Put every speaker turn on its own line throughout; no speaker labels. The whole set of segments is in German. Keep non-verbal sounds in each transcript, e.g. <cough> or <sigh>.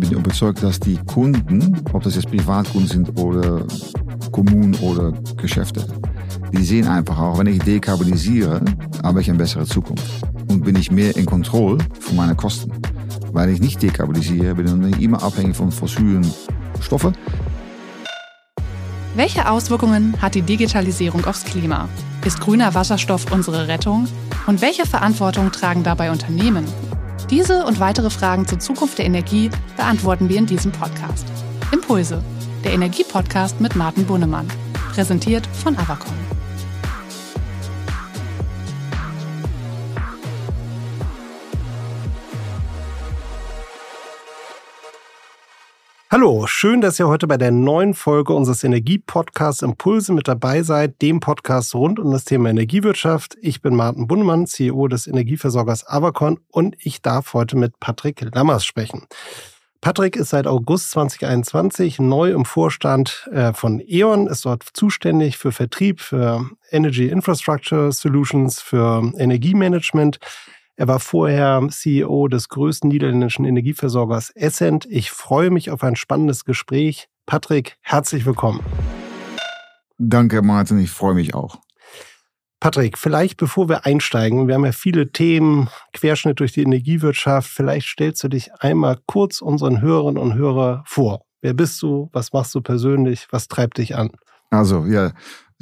bin überzeugt, dass die Kunden, ob das jetzt Privatkunden sind oder Kommunen oder Geschäfte, die sehen einfach auch, wenn ich dekarbonisiere, habe ich eine bessere Zukunft. Und bin ich mehr in Kontrolle von meinen Kosten. Weil ich nicht dekarbonisiere, bin ich immer abhängig von fossilen Stoffen.
Welche Auswirkungen hat die Digitalisierung aufs Klima? Ist grüner Wasserstoff unsere Rettung? Und welche Verantwortung tragen dabei Unternehmen? Diese und weitere Fragen zur Zukunft der Energie beantworten wir in diesem Podcast. Impulse, der Energiepodcast mit Martin Bunnemann. Präsentiert von Avacon.
Hallo, schön, dass ihr heute bei der neuen Folge unseres Energiepodcasts Impulse mit dabei seid, dem Podcast rund um das Thema Energiewirtschaft. Ich bin Martin Bunnemann, CEO des Energieversorgers Avacon und ich darf heute mit Patrick Lammers sprechen. Patrick ist seit August 2021 neu im Vorstand äh, von E.ON, ist dort zuständig für Vertrieb, für Energy Infrastructure Solutions, für Energiemanagement. Er war vorher CEO des größten niederländischen Energieversorgers Essent. Ich freue mich auf ein spannendes Gespräch. Patrick, herzlich willkommen.
Danke, Martin. Ich freue mich auch.
Patrick, vielleicht bevor wir einsteigen, wir haben ja viele Themen, Querschnitt durch die Energiewirtschaft. Vielleicht stellst du dich einmal kurz unseren Hörerinnen und Hörern vor. Wer bist du? Was machst du persönlich? Was treibt dich an?
Also, ja,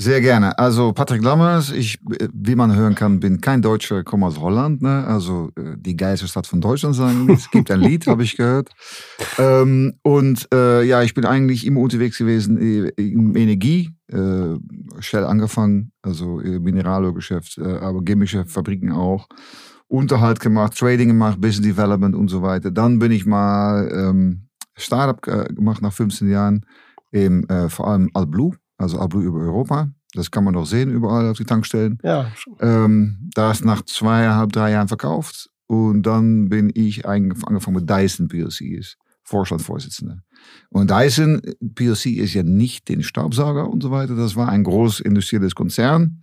sehr gerne. Also Patrick Lammers, ich, wie man hören kann, bin kein Deutscher, komme aus Holland. Ne? Also äh, die geilste Stadt von Deutschland sagen. Es gibt ein Lied, <laughs> habe ich gehört. Ähm, und äh, ja, ich bin eigentlich immer unterwegs gewesen im Energie. Äh, Shell angefangen, also Mineralölgeschäft, äh, aber chemische Fabriken auch. Unterhalt gemacht, Trading gemacht, Business Development und so weiter. Dann bin ich mal ähm, Startup äh, gemacht nach 15 Jahren, im, äh, vor allem AdBlue also AdBlue über Europa. Das kann man noch sehen überall auf die Tankstellen.
Ja.
Ähm, da ist nach zweieinhalb, drei Jahren verkauft. Und dann bin ich angefangen mit Dyson PLC, ist Vorstandsvorsitzender. Und Dyson PLC ist ja nicht den Staubsauger und so weiter. Das war ein groß industrielles Konzern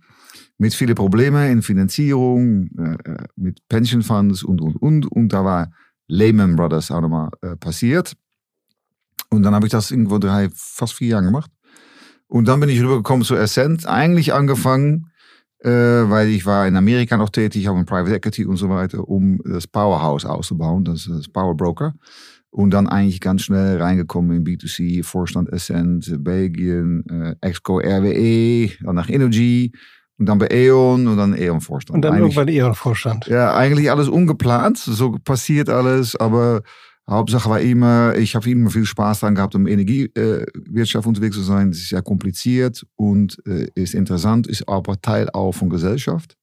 mit vielen Problemen in Finanzierung, äh, äh, mit Pension Funds und, und, und. Und da war Lehman Brothers auch nochmal äh, passiert. Und dann habe ich das irgendwo drei, fast vier Jahre gemacht. Und dann bin ich rübergekommen zu Ascent. Eigentlich angefangen, äh, weil ich war in Amerika noch tätig, habe ein Private Equity und so weiter, um das Powerhouse auszubauen, das, das Power Broker. Und dann eigentlich ganz schnell reingekommen in B2C, Vorstand Ascent, Belgien, äh, Exco RWE, dann nach Energy und dann bei E.ON und dann E.ON-Vorstand.
Und dann irgendwann E.ON-Vorstand.
Ja, eigentlich alles ungeplant, so passiert alles, aber Hauptsache war immer, ich habe immer viel Spaß daran gehabt, um Energiewirtschaft unterwegs zu sein. Es ist sehr kompliziert und äh, ist interessant, ist aber Teil auch von Gesellschaft.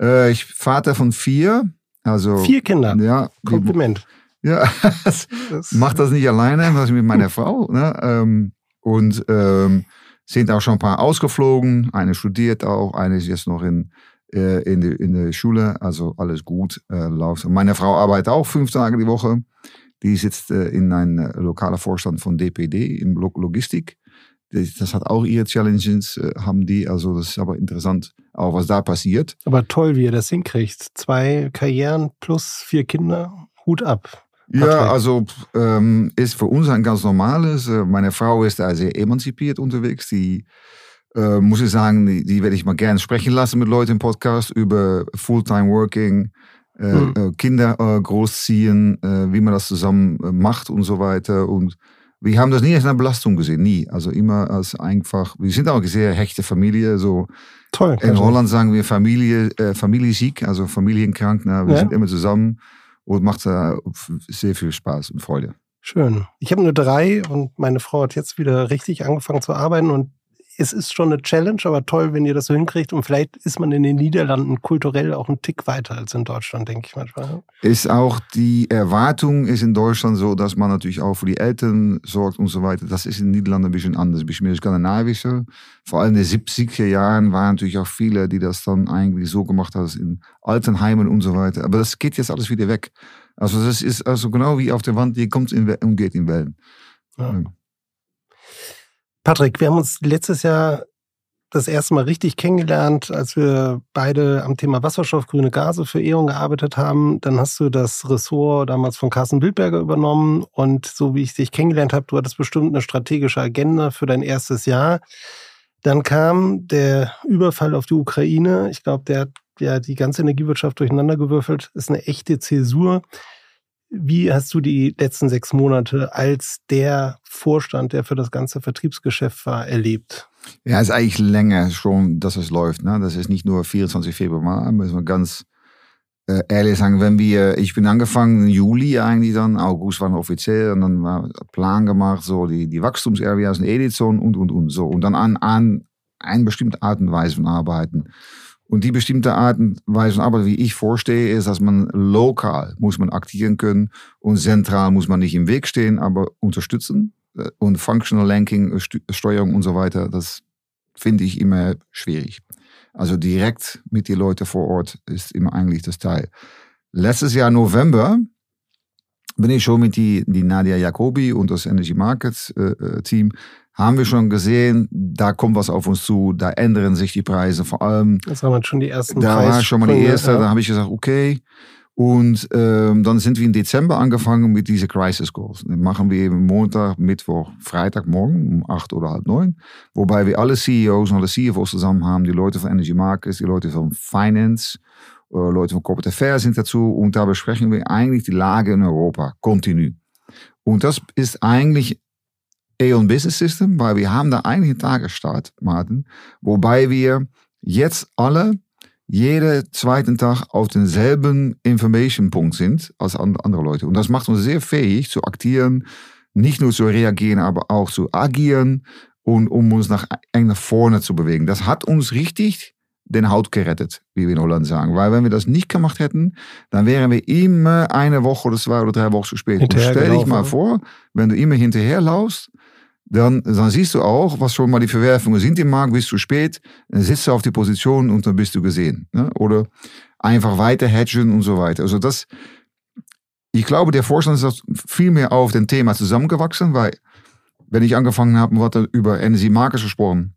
Äh, ich Vater von vier. Also,
vier Kinder.
Ja.
Kompliment.
Ja, das <laughs> macht das nicht alleine, das mit meiner <laughs> Frau. Ne? Ähm, und ähm, sind auch schon ein paar ausgeflogen. Eine studiert auch, eine ist jetzt noch in äh, in, der in der Schule, also alles gut äh, läuft. Meine Frau arbeitet auch fünf Tage die Woche. Die sitzt äh, in einem äh, lokalen Vorstand von DPD in Logistik. Das hat auch ihre Challenges, äh, haben die. Also das ist aber interessant, auch was da passiert.
Aber toll, wie ihr das hinkriegt. Zwei Karrieren plus vier Kinder, Hut ab.
Patrick. Ja, also ähm, ist für uns ein ganz normales. Meine Frau ist da sehr emanzipiert unterwegs. Die äh, muss ich sagen, die, die werde ich mal gerne sprechen lassen mit Leuten im Podcast über Fulltime Working, äh, mhm. Kinder äh, großziehen, äh, wie man das zusammen macht und so weiter. Und wir haben das nie als eine Belastung gesehen, nie. Also immer als einfach, wir sind auch eine sehr hechte Familie. So
Toll.
In Holland sagen wir Familie, äh, Familiesieg, also familienkrank. Na, wir ja. sind immer zusammen und macht äh, sehr viel Spaß und Freude.
Schön. Ich habe nur drei und meine Frau hat jetzt wieder richtig angefangen zu arbeiten und es ist schon eine Challenge, aber toll, wenn ihr das so hinkriegt. Und vielleicht ist man in den Niederlanden kulturell auch ein Tick weiter als in Deutschland, denke ich manchmal.
Ist auch die Erwartung ist in Deutschland so, dass man natürlich auch für die Eltern sorgt und so weiter. Das ist in den Niederlanden ein bisschen anders, ein bisschen mehr skandinavischer. Vor allem in den 70er Jahren waren natürlich auch viele, die das dann eigentlich so gemacht haben in Altenheimen und so weiter. Aber das geht jetzt alles wieder weg. Also das ist also genau wie auf der Wand, die kommt in, und geht in Wellen. Ja.
Patrick, wir haben uns letztes Jahr das erste Mal richtig kennengelernt, als wir beide am Thema Wasserstoff, grüne Gase für E.ON gearbeitet haben. Dann hast du das Ressort damals von Carsten Wildberger übernommen. Und so wie ich dich kennengelernt habe, du hattest bestimmt eine strategische Agenda für dein erstes Jahr. Dann kam der Überfall auf die Ukraine. Ich glaube, der hat ja die ganze Energiewirtschaft durcheinandergewürfelt. Ist eine echte Zäsur. Wie hast du die letzten sechs Monate als der Vorstand, der für das ganze Vertriebsgeschäft war, erlebt?
Ja, es ist eigentlich länger schon, dass es läuft. Ne? Das ist nicht nur 24 Februar, müssen wir ganz äh, ehrlich sagen, wenn wir, ich bin angefangen im Juli eigentlich dann, August war offiziell und dann war Plan gemacht, so die, die Wachstumsareas in Edition und, und, und, so. Und dann an, an eine bestimmte Art und Weise von arbeiten. Und die bestimmte Art und Weise Arbeit, wie ich vorstehe, ist, dass man lokal muss man aktivieren können und zentral muss man nicht im Weg stehen, aber unterstützen. Äh, und Functional Lanking, äh, Steuerung und so weiter, das finde ich immer schwierig. Also direkt mit den Leuten vor Ort ist immer eigentlich das Teil. Letztes Jahr November bin ich schon mit die, die Nadia Jacobi und das Energy Markets äh, äh, Team haben wir schon gesehen, da kommt was auf uns zu, da ändern sich die Preise vor allem.
Das waren schon die ersten
Da war schon mal die erste, ja. da habe ich gesagt, okay. Und ähm, dann sind wir im Dezember angefangen mit diese Crisis Calls. Dann machen wir eben Montag, Mittwoch, Freitagmorgen um acht oder halb neun. Wobei wir alle CEOs und alle CFOs zusammen haben, die Leute von Energy Markets, die Leute von Finance, äh, Leute von Corporate Affairs sind dazu. Und da besprechen wir eigentlich die Lage in Europa, continu. Und das ist eigentlich Aeon Business System, weil wir haben da eigentlich einen Tagesstart, Martin, wobei wir jetzt alle jeden zweiten Tag auf denselben Information-Punkt sind als andere Leute. Und das macht uns sehr fähig zu aktieren, nicht nur zu reagieren, aber auch zu agieren und um uns nach, nach vorne zu bewegen. Das hat uns richtig den Haut gerettet, wie wir in Holland sagen. Weil wenn wir das nicht gemacht hätten, dann wären wir immer eine Woche oder zwei oder drei Wochen zu spät. Und stell dich mal vor, wenn du immer hinterher laufst, dann, dann siehst du auch, was schon mal die Verwerfungen sind im Markt, bist du spät, dann sitzt du auf die Position und dann bist du gesehen. Ne? Oder einfach weiter hedgen und so weiter. Also das, ich glaube, der Vorstand ist viel mehr auf dem Thema zusammengewachsen, weil wenn ich angefangen habe, wurde über Energy Markets gesprochen.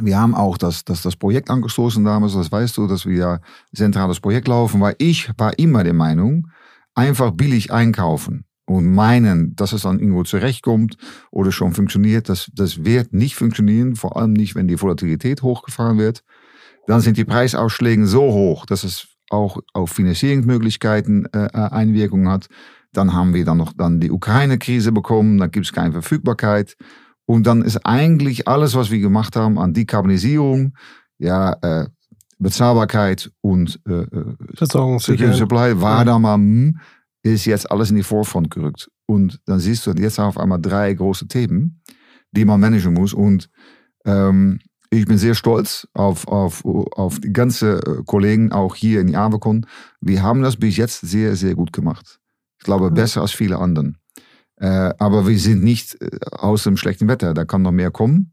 Wir haben auch das, das, das Projekt angestoßen damals, das weißt du, dass wir ja zentrales Projekt laufen, weil ich war immer der Meinung, einfach billig einkaufen und meinen, dass es dann irgendwo zurechtkommt oder schon funktioniert, das, das wird nicht funktionieren, vor allem nicht, wenn die Volatilität hochgefahren wird. Dann sind die Preisausschläge so hoch, dass es auch auf Finanzierungsmöglichkeiten äh, äh, Einwirkungen hat. Dann haben wir dann noch dann die Ukraine-Krise bekommen, dann gibt es keine Verfügbarkeit. Und dann ist eigentlich alles, was wir gemacht haben an Dekarbonisierung, ja, äh, Bezahlbarkeit und äh, äh
Versorgungssicherheit,
Supply, war da mal, hm, ist jetzt alles in die Vorfront gerückt. Und dann siehst du jetzt auf einmal drei große Themen, die man managen muss. Und ähm, ich bin sehr stolz auf, auf, auf die ganzen äh, Kollegen, auch hier in Avacon. Wir haben das bis jetzt sehr, sehr gut gemacht. Ich glaube, mhm. besser als viele anderen. Äh, aber wir sind nicht äh, aus dem schlechten Wetter. Da kann noch mehr kommen.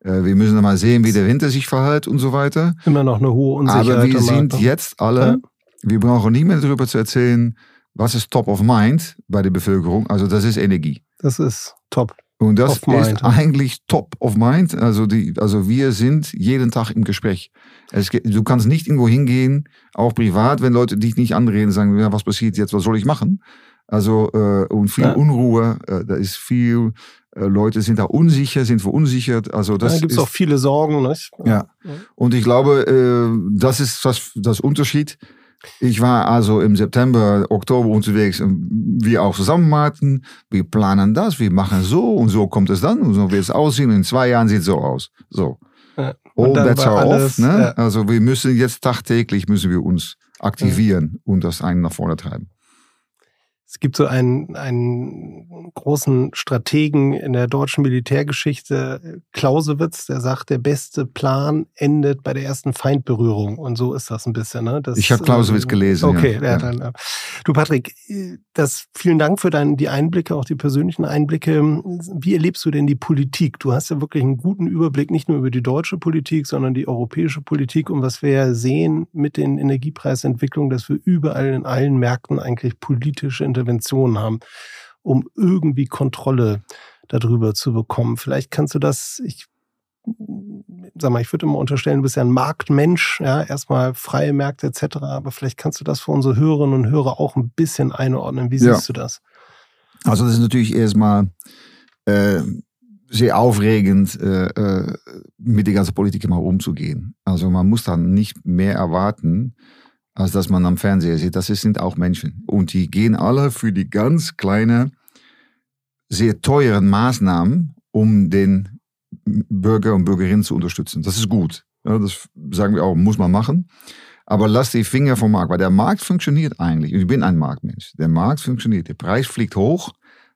Äh, wir müssen mal sehen, wie der Winter sich verhält und so weiter.
Immer noch eine hohe Unsicherheit.
Aber wir sind jetzt alle, ja. wir brauchen nie mehr darüber zu erzählen, was ist top of mind bei der Bevölkerung? Also das ist Energie.
Das ist top.
Und das ist mind. eigentlich top of mind. Also, die, also wir sind jeden Tag im Gespräch. Es, du kannst nicht irgendwo hingehen, auch privat, wenn Leute dich nicht anreden, sagen, ja, was passiert jetzt, was soll ich machen? Also äh, und viel ja. Unruhe, äh, da ist viel, äh, Leute sind da unsicher, sind verunsichert. Also das
da gibt es auch viele Sorgen. Nicht?
Ja. ja. Und ich glaube, äh, das ist das, das Unterschied ich war also im September, Oktober unterwegs, wir auch zusammen, Martin. Wir planen das, wir machen so und so kommt es dann und so wird es aussehen. In zwei Jahren sieht es so aus. So. Ja. All bets are off. Ne? Ja. Also wir müssen jetzt tagtäglich müssen wir uns aktivieren ja. und das einen nach vorne treiben.
Es gibt so einen, einen großen Strategen in der deutschen Militärgeschichte, Clausewitz, der sagt, der beste Plan endet bei der ersten Feindberührung. Und so ist das ein bisschen. Ne? Das,
ich habe Clausewitz gelesen.
Okay, ja. Dann, du Patrick, das, vielen Dank für dein, die Einblicke, auch die persönlichen Einblicke. Wie erlebst du denn die Politik? Du hast ja wirklich einen guten Überblick, nicht nur über die deutsche Politik, sondern die europäische Politik und was wir ja sehen mit den Energiepreisentwicklungen, dass wir überall in allen Märkten eigentlich politische Interventionen Interventionen haben, um irgendwie Kontrolle darüber zu bekommen. Vielleicht kannst du das, ich sag mal, ich würde immer unterstellen, du bist ja ein Marktmensch, ja, erstmal freie Märkte etc., aber vielleicht kannst du das für unsere Hörerinnen und Hörer auch ein bisschen einordnen. Wie siehst ja. du das?
Also das ist natürlich erstmal äh, sehr aufregend, äh, äh, mit der ganzen Politik immer umzugehen. Also man muss dann nicht mehr erwarten, als dass man am Fernseher sieht. Das sind auch Menschen. Und die gehen alle für die ganz kleine, sehr teuren Maßnahmen, um den Bürger und Bürgerinnen zu unterstützen. Das ist gut. Ja, das sagen wir auch, muss man machen. Aber lass die Finger vom Markt, weil der Markt funktioniert eigentlich. Ich bin ein Marktmensch. Der Markt funktioniert. Der Preis fliegt hoch,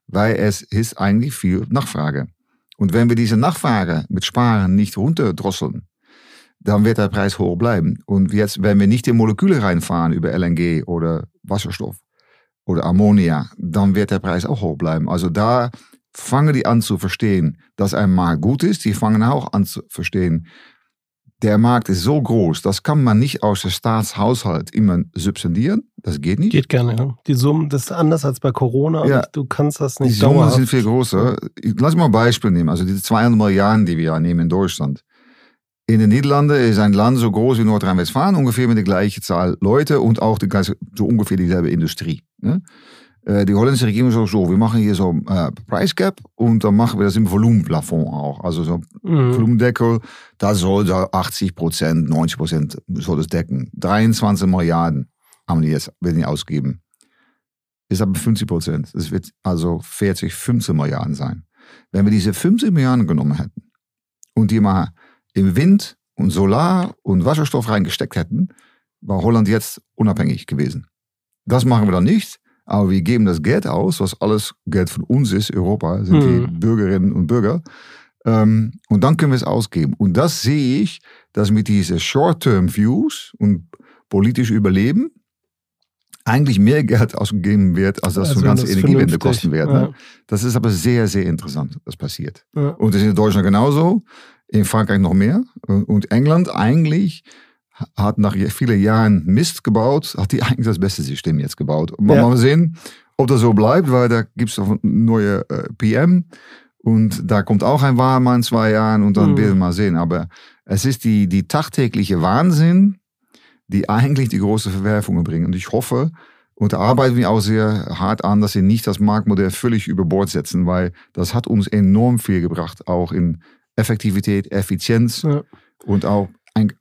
weil es ist eigentlich viel Nachfrage. Und wenn wir diese Nachfrage mit Sparen nicht runterdrosseln, dann wird der Preis hoch bleiben. Und jetzt, wenn wir nicht die Moleküle reinfahren über LNG oder Wasserstoff oder Ammonia, dann wird der Preis auch hoch bleiben. Also da fangen die an zu verstehen, dass ein Markt gut ist. Die fangen auch an zu verstehen, der Markt ist so groß, das kann man nicht aus dem Staatshaushalt immer subsidieren. Das geht nicht.
Geht gerne, ja. Die Summen, das ist anders als bei Corona. Ja. Du kannst das nicht
Die Summen sind viel größer. Lass mal ein Beispiel nehmen. Also diese 200 Milliarden, die wir nehmen in Deutschland. In den Niederlanden ist ein Land so groß wie Nordrhein-Westfalen, ungefähr mit der gleichen Zahl Leute und auch die, so ungefähr dieselbe Industrie. Ne? Äh, die holländische Regierung sagt so, wir machen hier so äh, Price Cap und dann machen wir das im Volumenplafond auch. Also so mhm. Volumendeckel, da soll da 80 Prozent, 90 Prozent soll das decken. 23 Milliarden haben die jetzt, werden die ausgeben. Ist aber 50 Prozent. Das wird also 40, 15 Milliarden sein. Wenn wir diese 50 Milliarden genommen hätten und die mal im Wind und Solar und Wasserstoff reingesteckt hätten, war Holland jetzt unabhängig gewesen. Das machen wir dann nicht. Aber wir geben das Geld aus, was alles Geld von uns ist, Europa, sind die mhm. Bürgerinnen und Bürger. Ähm, und dann können wir es ausgeben. Und das sehe ich, dass mit diesen Short-Term-Views und politisch Überleben eigentlich mehr Geld ausgegeben wird, als das also, ganze Energiewende kosten wird. Ne? Ja. Das ist aber sehr, sehr interessant, was passiert. Ja. Und das ist in Deutschland genauso, in Frankreich noch mehr. Und England eigentlich hat nach vielen Jahren Mist gebaut, hat die <laughs> eigentlich das beste System jetzt gebaut. Und ja. mal sehen, ob das so bleibt, weil da gibt es eine neue äh, PM und da kommt auch ein Wahlmann in zwei Jahren und dann mhm. werden wir mal sehen. Aber es ist die, die tagtägliche Wahnsinn, die eigentlich die große Verwerfungen bringen. Und ich hoffe, und da arbeiten wir auch sehr hart an, dass sie nicht das Marktmodell völlig über Bord setzen, weil das hat uns enorm viel gebracht, auch in Effektivität, Effizienz ja. und auch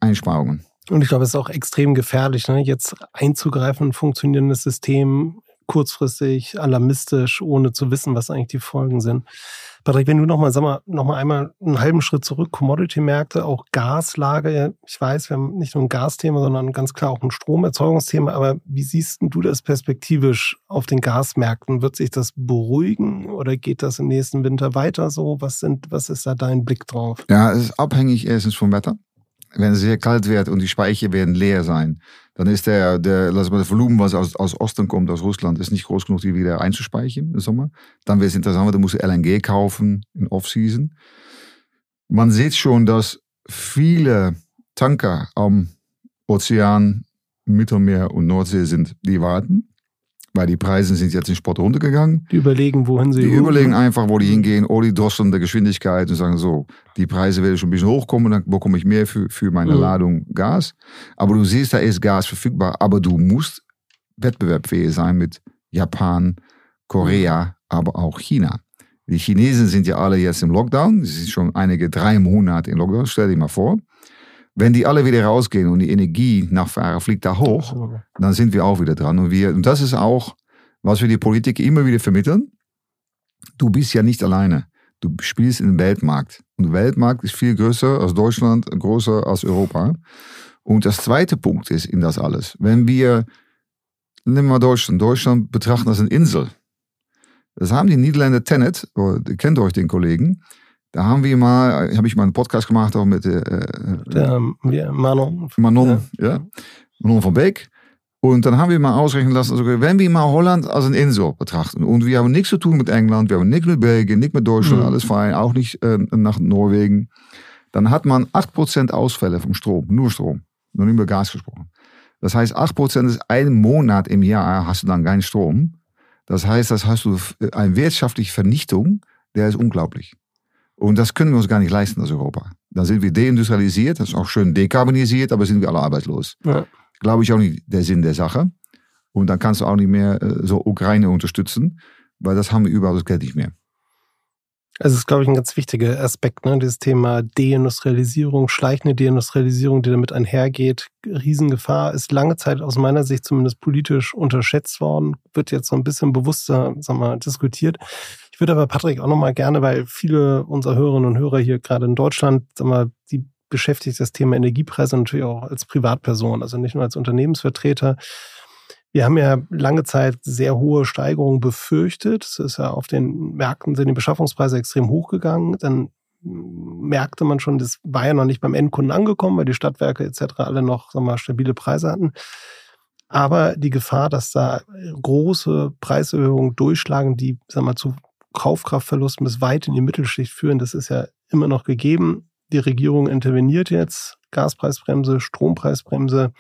Einsparungen.
Und ich glaube, es ist auch extrem gefährlich, ne? jetzt einzugreifen in ein funktionierendes System, kurzfristig, alarmistisch, ohne zu wissen, was eigentlich die Folgen sind. Patrick, wenn du nochmal, sag mal, nochmal einmal einen halben Schritt zurück, Commodity-Märkte, auch Gaslage. Ich weiß, wir haben nicht nur ein Gasthema, sondern ganz klar auch ein Stromerzeugungsthema. Aber wie siehst du das perspektivisch auf den Gasmärkten? Wird sich das beruhigen oder geht das im nächsten Winter weiter so? Was sind, was ist da dein Blick drauf?
Ja, es ist abhängig erstens vom Wetter wenn es sehr kalt wird und die Speicher werden leer sein, dann ist der, der, lass mal, das Volumen, was aus, aus Osten kommt, aus Russland, ist nicht groß genug, die wieder einzuspeichern im Sommer. Dann wird es interessant, du musst LNG kaufen in Off-Season. Man sieht schon, dass viele Tanker am Ozean, Mittelmeer und Nordsee sind, die warten weil die Preise sind jetzt in Sport runtergegangen.
Die überlegen, wohin sie
Die überlegen einfach, wo die hingehen, oder die drosseln der Geschwindigkeit und sagen so, die Preise werden schon ein bisschen hochkommen, dann bekomme ich mehr für, für meine mhm. Ladung Gas. Aber du siehst, da ist Gas verfügbar, aber du musst wettbewerbsfähig sein mit Japan, Korea, aber auch China. Die Chinesen sind ja alle jetzt im Lockdown. Sie sind schon einige drei Monate im Lockdown. Stell dir mal vor. Wenn die alle wieder rausgehen und die Energienachfrage fliegt da hoch, dann sind wir auch wieder dran. Und, wir, und das ist auch, was wir die Politiker immer wieder vermitteln. Du bist ja nicht alleine. Du spielst in den Weltmarkt. Und der Weltmarkt ist viel größer als Deutschland, größer als Europa. Und das zweite Punkt ist in das alles, wenn wir, nehmen wir Deutschland, Deutschland betrachten als eine Insel. Das haben die Niederländer Tenet, oh, ihr kennt euch den Kollegen, da haben wir mal, habe ich mal einen Podcast gemacht auch mit äh,
der, ja, Manon.
Manon, ja. ja. Manon van Beek. Und dann haben wir mal ausrechnen lassen, also wenn wir mal Holland als een Insel betrachten und wir haben nichts zu tun mit England, wir haben nichts mit Belgien, nichts mit Deutschland, mhm. alles fein, auch nicht äh, nach Norwegen, dann hat man 8% Ausfälle vom Strom, nur Strom, noch nicht über Gas gesprochen. Das heißt, 8% ist ein Monat im Jahr, hast du dann keinen Strom. Das heißt, das hast du eine wirtschaftliche Vernichtung, der ist unglaublich. Und das können wir uns gar nicht leisten als Europa. Dann sind wir deindustrialisiert, das ist auch schön dekarbonisiert, aber sind wir alle arbeitslos. Ja. Glaube ich auch nicht der Sinn der Sache. Und dann kannst du auch nicht mehr äh, so Ukraine unterstützen, weil das haben wir überall das Geld nicht mehr.
Also es ist, glaube ich, ein ganz wichtiger Aspekt, ne? dieses Thema Deindustrialisierung, schleichende Deindustrialisierung, die damit einhergeht. Riesengefahr ist lange Zeit aus meiner Sicht zumindest politisch unterschätzt worden, wird jetzt so ein bisschen bewusster sagen wir, diskutiert. Ich würde aber Patrick auch nochmal gerne, weil viele unserer Hörerinnen und Hörer hier gerade in Deutschland, sagen wir, die beschäftigt das Thema Energiepreise natürlich auch als Privatperson, also nicht nur als Unternehmensvertreter. Wir haben ja lange Zeit sehr hohe Steigerungen befürchtet. Es ist ja auf den Märkten sind die Beschaffungspreise extrem hochgegangen. Dann merkte man schon, das war ja noch nicht beim Endkunden angekommen, weil die Stadtwerke etc. alle noch sagen wir, mal, stabile Preise hatten. Aber die Gefahr, dass da große Preiserhöhungen durchschlagen, die sagen wir, mal, zu Kaufkraftverlusten bis weit in die Mittelschicht führen, das ist ja immer noch gegeben. Die Regierung interveniert jetzt, Gaspreisbremse, Strompreisbremse.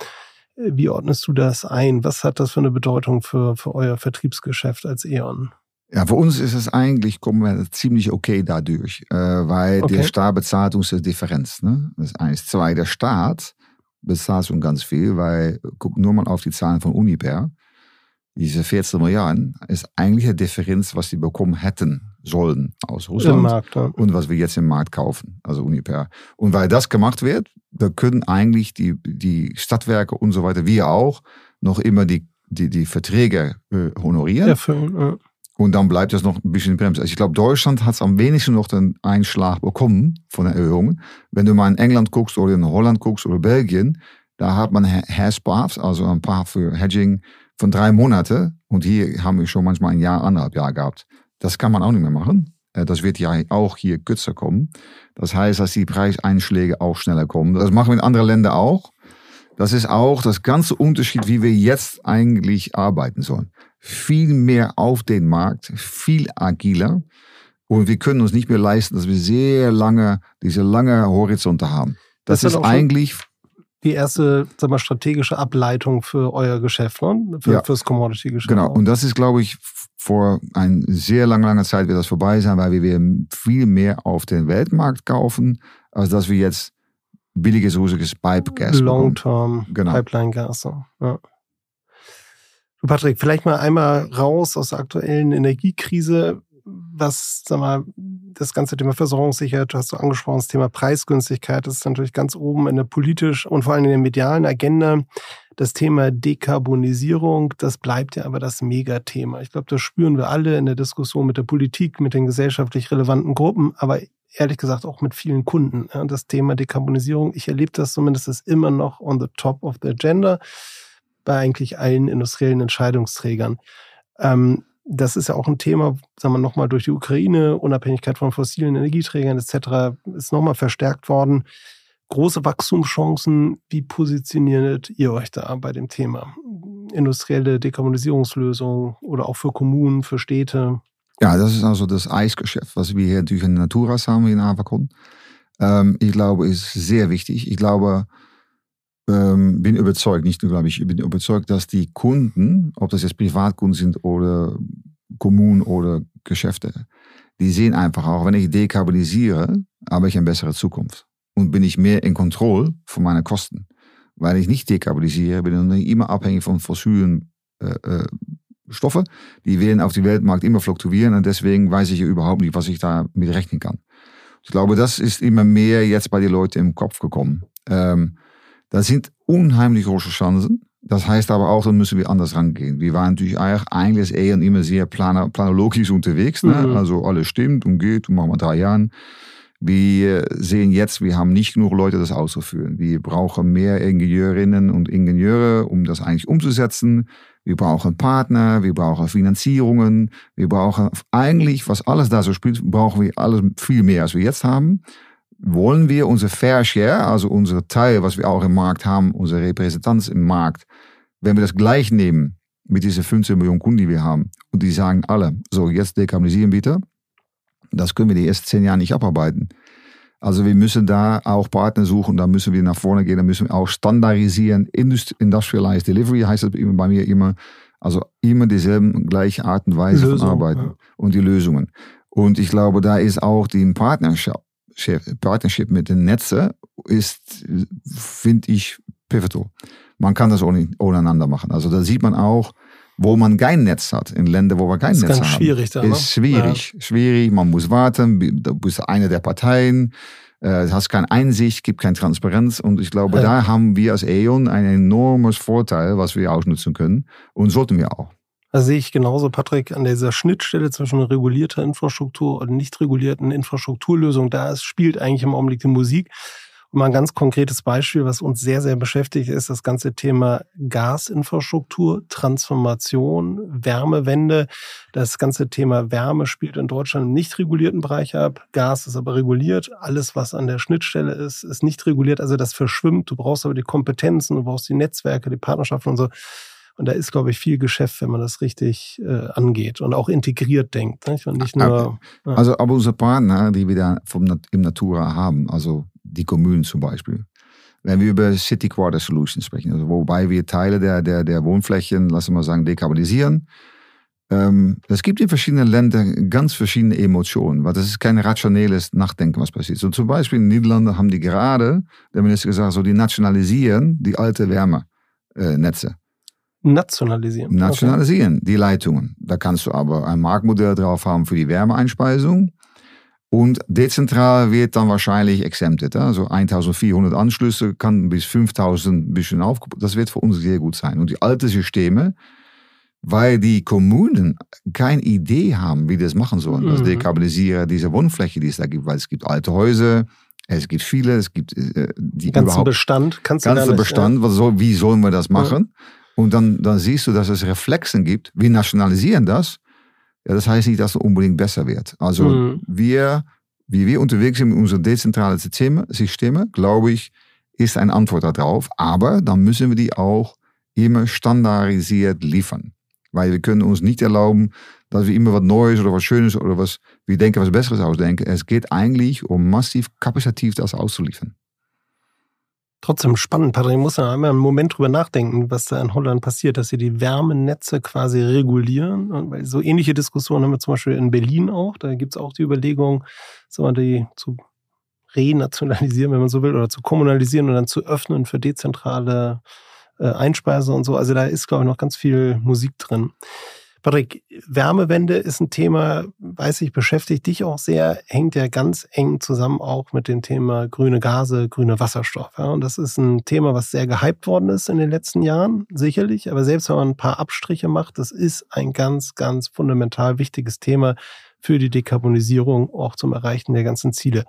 Wie ordnest du das ein? Was hat das für eine Bedeutung für, für euer Vertriebsgeschäft als E.ON?
Ja, für uns ist es eigentlich, kommen wir ziemlich okay dadurch, äh, weil okay. der Staat bezahlt uns die Differenz. Ne? Das ist eins. Zwei, der Staat bezahlt schon ganz viel, weil, guck nur mal auf die Zahlen von Uniper. Diese 14 Milliarden ist eigentlich die Differenz, was sie bekommen hätten sollen aus Russland Markt, ja. und was wir jetzt im Markt kaufen, also Uniper. Und weil das gemacht wird, da können eigentlich die, die Stadtwerke und so weiter, wir auch, noch immer die, die, die Verträge äh, honorieren. Erfüllen, ja. Und dann bleibt das noch ein bisschen bremsen. Also ich glaube, Deutschland hat es am wenigsten noch den Einschlag bekommen von den Erhöhungen. Wenn du mal in England guckst oder in Holland guckst oder Belgien, da hat man Hairspars, also ein paar für Hedging von drei Monaten. Und hier haben wir schon manchmal ein Jahr, anderthalb Jahr gehabt. Das kann man auch nicht mehr machen. Äh, das wird ja auch hier kürzer kommen. Das heißt, dass die Preiseinschläge auch schneller kommen. Das machen wir in anderen Ländern auch. Das ist auch das ganze Unterschied, wie wir jetzt eigentlich arbeiten sollen. Viel mehr auf den Markt, viel agiler. Und wir können uns nicht mehr leisten, dass wir sehr lange, diese lange Horizonte haben. Das, das ist eigentlich
die erste sag mal, strategische Ableitung für euer Geschäft, ne? für, ja. fürs Commodity-Geschäft.
Genau, und das ist, glaube ich, vor einer sehr langen, langen Zeit wird das vorbei sein, weil wir viel mehr auf den Weltmarkt kaufen, als dass wir jetzt billiges russisches Pipe-Gas
Long-Term genau. Pipeline-Gas. Ja. Patrick, vielleicht mal einmal raus aus der aktuellen Energiekrise was, sag mal, das ganze Thema Versorgungssicherheit, du hast so angesprochen, das Thema Preisgünstigkeit, das ist natürlich ganz oben in der politisch und vor allem in der medialen Agenda. Das Thema Dekarbonisierung, das bleibt ja aber das Megathema. Ich glaube, das spüren wir alle in der Diskussion mit der Politik, mit den gesellschaftlich relevanten Gruppen, aber ehrlich gesagt auch mit vielen Kunden. Das Thema Dekarbonisierung, ich erlebe das zumindest, ist immer noch on the top of the agenda bei eigentlich allen industriellen Entscheidungsträgern. Ähm, das ist ja auch ein Thema, sagen wir nochmal durch die Ukraine, Unabhängigkeit von fossilen Energieträgern etc. ist nochmal verstärkt worden. Große Wachstumschancen. Wie positioniert ihr euch da bei dem Thema? Industrielle Dekarbonisierungslösungen oder auch für Kommunen, für Städte?
Ja, das ist also das Eisgeschäft, was wir hier natürlich in Naturas haben in Avacon. Ähm, ich glaube, ist sehr wichtig. Ich glaube, ähm, bin überzeugt, nicht nur glaube ich, ich bin überzeugt, dass die Kunden, ob das jetzt Privatkunden sind oder Kommunen oder Geschäfte, die sehen einfach auch, wenn ich dekarbonisiere, habe ich eine bessere Zukunft. Und bin ich mehr in Kontrolle von meinen Kosten. Weil ich nicht dekarbonisiere, bin ich immer abhängig von fossilen äh, äh, Stoffen. Die werden auf dem Weltmarkt immer fluktuieren und deswegen weiß ich ja überhaupt nicht, was ich da mit rechnen kann. Ich glaube, das ist immer mehr jetzt bei den Leuten im Kopf gekommen. Ähm, das sind unheimlich große Chancen. Das heißt aber auch, dann müssen wir anders rangehen. Wir waren natürlich eigentlich eher immer sehr planologisch unterwegs. Ne? Mhm. Also alles stimmt und geht und machen wir drei Jahren. Wir sehen jetzt, wir haben nicht genug Leute, das auszuführen. Wir brauchen mehr Ingenieurinnen und Ingenieure, um das eigentlich umzusetzen. Wir brauchen Partner, wir brauchen Finanzierungen, wir brauchen eigentlich, was alles da so spielt, brauchen wir alles viel mehr, als wir jetzt haben wollen wir unser Fair Share, also unser Teil, was wir auch im Markt haben, unsere Repräsentanz im Markt, wenn wir das gleich nehmen mit diesen 15 Millionen Kunden, die wir haben, und die sagen alle, so jetzt dekarbonisieren bitte, das können wir die ersten zehn Jahre nicht abarbeiten. Also wir müssen da auch Partner suchen, da müssen wir nach vorne gehen, da müssen wir auch standardisieren. Industrialized Delivery heißt das bei mir immer. Also immer dieselben gleiche Art und Weise Lösung, von Arbeiten ja. und die Lösungen. Und ich glaube, da ist auch die Partnership, Partnership mit den Netzen, ist, finde ich, pivotal. Man kann das ohne, ohneinander machen. Also da sieht man auch, wo man kein Netz hat, in Ländern, wo wir kein
Das ist
Netz
ganz
haben.
schwierig da, ne?
Ist schwierig, schwierig. Man muss warten, du bist eine der Parteien, äh, hast keine Einsicht, gibt keine Transparenz. Und ich glaube,
Ja.
da haben wir als E.ON ein enormes Vorteil, was wir ausnutzen können. Und sollten wir auch.
Da sehe ich genauso, Patrick, an dieser Schnittstelle zwischen regulierter Infrastruktur und nicht regulierten Infrastrukturlösungen. Da spielt eigentlich im Augenblick die Musik. Und mal ein ganz konkretes Beispiel, was uns sehr, sehr beschäftigt, ist das ganze Thema Gasinfrastruktur, Transformation, Wärmewende. Das ganze Thema Wärme spielt in Deutschland im nicht regulierten Bereich ab. Gas ist aber reguliert. Alles, was an der Schnittstelle ist, ist nicht reguliert. Also das verschwimmt. Du brauchst aber die Kompetenzen, du brauchst die Netzwerke, die Partnerschaften und so. Und da ist, glaube ich, viel Geschäft, wenn man das richtig äh, angeht und auch integriert denkt. Nicht? Und nicht nur. Ja.
Also, aber unsere Partner, die wir da vom, im Natura haben, also die Kommunen zum Beispiel, wenn wir über City Quarter Solutions sprechen, also wobei wir Teile der, der, der Wohnflächen, lassen wir mal sagen, dekarbonisieren. Ähm, es gibt in verschiedenen Ländern ganz verschiedene Emotionen, weil das ist kein rationelles Nachdenken, was passiert. So zum Beispiel in den Niederlanden haben die gerade, der Minister gesagt, so die nationalisieren die alte Wärmenetze.
Nationalisieren.
Nationalisieren, die Leitungen. Da kannst du aber ein Marktmodell drauf haben für die Wärmeeinspeisung. Und dezentral wird dann wahrscheinlich exempted. Also 1400 Anschlüsse kann bis 5000 ein bisschen aufgebaut. Das wird für uns sehr gut sein. Und die alten Systeme, weil die Kommunen keine Idee haben, wie die das machen sollen. Das
Mhm.
Dekarbonisieren dieser Wohnfläche, die es da gibt. Weil es gibt alte Häuser, es gibt viele, es gibt äh, die
Den ganzen
überhaupt
Bestand kannst du gar
ganze
nicht,
Bestand, was soll, wie sollen wir das machen? Und dann, dann siehst du, dass es Reflexen gibt. Wir nationalisieren das. Ja, das heißt nicht, dass es unbedingt besser wird. Also
Mhm.
wir, wie wir unterwegs sind mit unseren dezentralen Systeme, Systeme, glaube ich, ist eine Antwort darauf. Aber dann müssen wir die auch immer standardisiert liefern. Weil wir können uns nicht erlauben, dass wir immer was Neues oder was Schönes oder was, wir denken, was Besseres ausdenken. Es geht eigentlich um massiv kapazitativ das auszuliefern.
Trotzdem spannend, Patrick. Ich muss da einmal einen Moment drüber nachdenken, was da in Holland passiert, dass sie die Wärmenetze quasi regulieren. Und so ähnliche Diskussionen haben wir zum Beispiel in Berlin auch. Da gibt es auch die Überlegung, wir, die zu renationalisieren, wenn man so will, oder zu kommunalisieren und dann zu öffnen für dezentrale äh, Einspeise und so. Also da ist, glaube ich, noch ganz viel Musik drin. Patrick, Wärmewende ist ein Thema, weiß ich, beschäftigt dich auch sehr, hängt ja ganz eng zusammen auch mit dem Thema grüne Gase, grüne Wasserstoff. Ja. Und das ist ein Thema, was sehr gehypt worden ist in den letzten Jahren, sicherlich. Aber selbst wenn man ein paar Abstriche macht, das ist ein ganz, ganz fundamental wichtiges Thema für die Dekarbonisierung, auch zum Erreichen der ganzen Ziele.